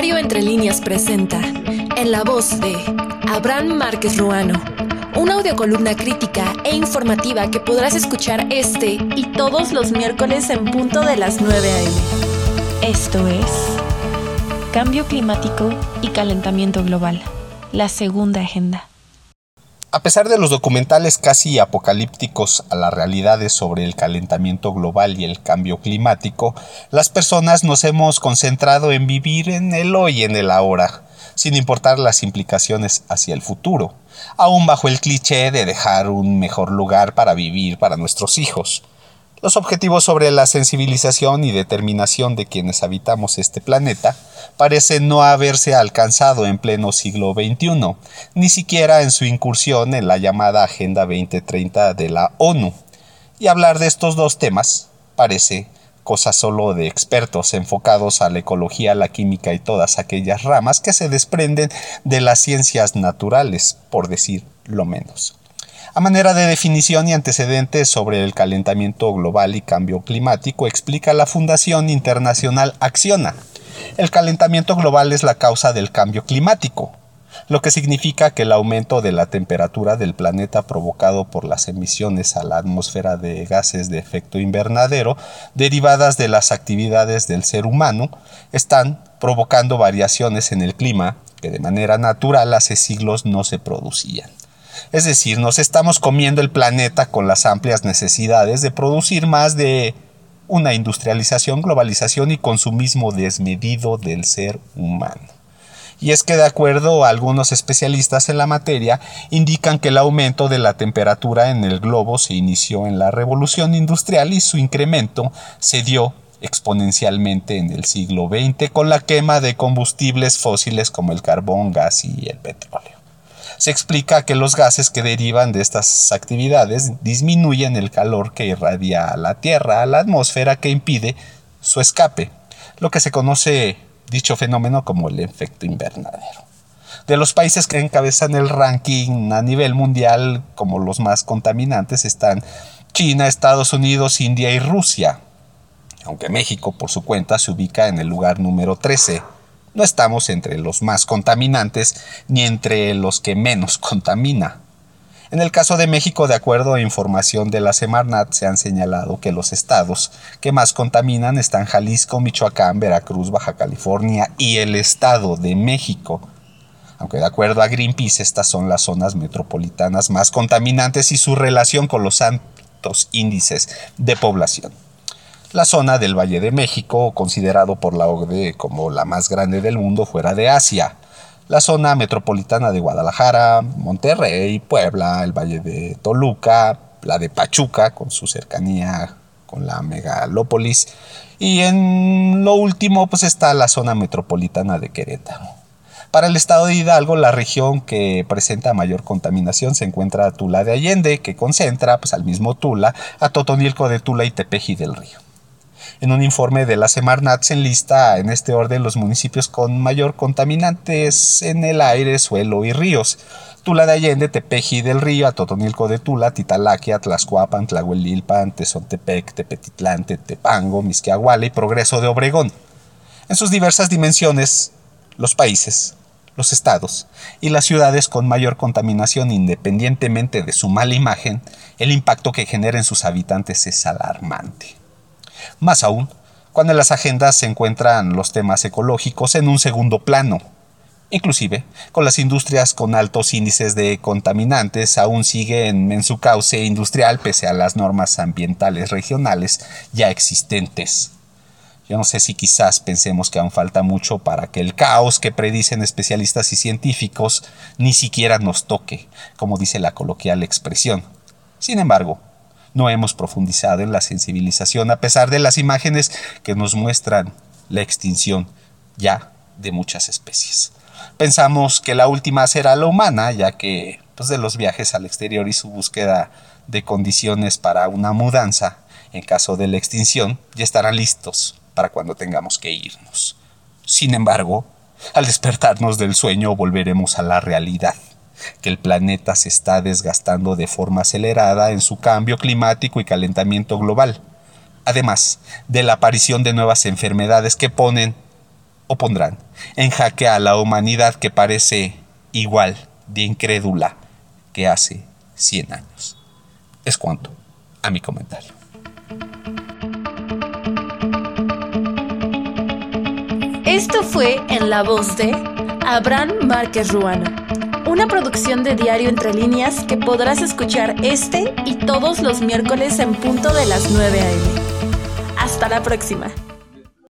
Diario Entre Líneas presenta, en la voz de Abraham Márquez Ruano, una audiocolumna crítica e informativa que podrás escuchar este y todos los miércoles en punto de las 9 a.m. Esto es Cambio Climático y Calentamiento Global, la segunda agenda. A pesar de los documentales casi apocalípticos a las realidades sobre el calentamiento global y el cambio climático, las personas nos hemos concentrado en vivir en el hoy y en el ahora, sin importar las implicaciones hacia el futuro, aún bajo el cliché de dejar un mejor lugar para vivir para nuestros hijos. Los objetivos sobre la sensibilización y determinación de quienes habitamos este planeta parecen no haberse alcanzado en pleno siglo XXI, ni siquiera en su incursión en la llamada Agenda 2030 de la ONU. Y hablar de estos dos temas parece cosa solo de expertos enfocados a la ecología, la química y todas aquellas ramas que se desprenden de las ciencias naturales, por decir lo menos. A manera de definición y antecedentes sobre el calentamiento global y cambio climático, explica la Fundación Internacional Acciona. El calentamiento global es la causa del cambio climático, lo que significa que el aumento de la temperatura del planeta provocado por las emisiones a la atmósfera de gases de efecto invernadero derivadas de las actividades del ser humano están provocando variaciones en el clima que de manera natural hace siglos no se producían. Es decir, nos estamos comiendo el planeta con las amplias necesidades de producir más de una industrialización, globalización y consumismo desmedido del ser humano. Y es que de acuerdo a algunos especialistas en la materia, indican que el aumento de la temperatura en el globo se inició en la revolución industrial y su incremento se dio exponencialmente en el siglo XX con la quema de combustibles fósiles como el carbón, gas y el petróleo se explica que los gases que derivan de estas actividades disminuyen el calor que irradia a la Tierra, a la atmósfera que impide su escape, lo que se conoce dicho fenómeno como el efecto invernadero. De los países que encabezan el ranking a nivel mundial como los más contaminantes están China, Estados Unidos, India y Rusia, aunque México por su cuenta se ubica en el lugar número 13 no estamos entre los más contaminantes ni entre los que menos contamina. En el caso de México, de acuerdo a información de la Semarnat, se han señalado que los estados que más contaminan están Jalisco, Michoacán, Veracruz, Baja California y el Estado de México. Aunque de acuerdo a Greenpeace, estas son las zonas metropolitanas más contaminantes y su relación con los altos índices de población la zona del Valle de México, considerado por la OCDE como la más grande del mundo fuera de Asia, la zona metropolitana de Guadalajara, Monterrey, Puebla, el Valle de Toluca, la de Pachuca, con su cercanía con la megalópolis, y en lo último pues está la zona metropolitana de Querétaro. Para el estado de Hidalgo, la región que presenta mayor contaminación se encuentra Tula de Allende, que concentra pues, al mismo Tula a Totonilco de Tula y Tepeji del Río. En un informe de la Semarnat se enlista en este orden los municipios con mayor contaminantes en el aire, suelo y ríos. Tula de Allende, Tepeji del Río, Atotonilco de Tula, Titalaquia, Tlaxcuapan, Tlahuelilpan, Tezontepec, Tepetitlán, Tepango, Misquiahuala y Progreso de Obregón. En sus diversas dimensiones, los países, los estados y las ciudades con mayor contaminación independientemente de su mala imagen, el impacto que genera en sus habitantes es alarmante. Más aún, cuando en las agendas se encuentran los temas ecológicos en un segundo plano. Inclusive, con las industrias con altos índices de contaminantes aún siguen en su cauce industrial pese a las normas ambientales regionales ya existentes. Yo no sé si quizás pensemos que aún falta mucho para que el caos que predicen especialistas y científicos ni siquiera nos toque, como dice la coloquial expresión. Sin embargo, no hemos profundizado en la sensibilización a pesar de las imágenes que nos muestran la extinción ya de muchas especies. Pensamos que la última será la humana, ya que pues, de los viajes al exterior y su búsqueda de condiciones para una mudanza en caso de la extinción ya estarán listos para cuando tengamos que irnos. Sin embargo, al despertarnos del sueño volveremos a la realidad que el planeta se está desgastando de forma acelerada en su cambio climático y calentamiento global, además de la aparición de nuevas enfermedades que ponen o pondrán en jaque a la humanidad que parece igual de incrédula que hace 100 años. Es cuanto a mi comentario. Esto fue en la voz de Abraham Márquez Ruano, una producción de Diario Entre Líneas que podrás escuchar este y todos los miércoles en punto de las 9 a.m. Hasta la próxima.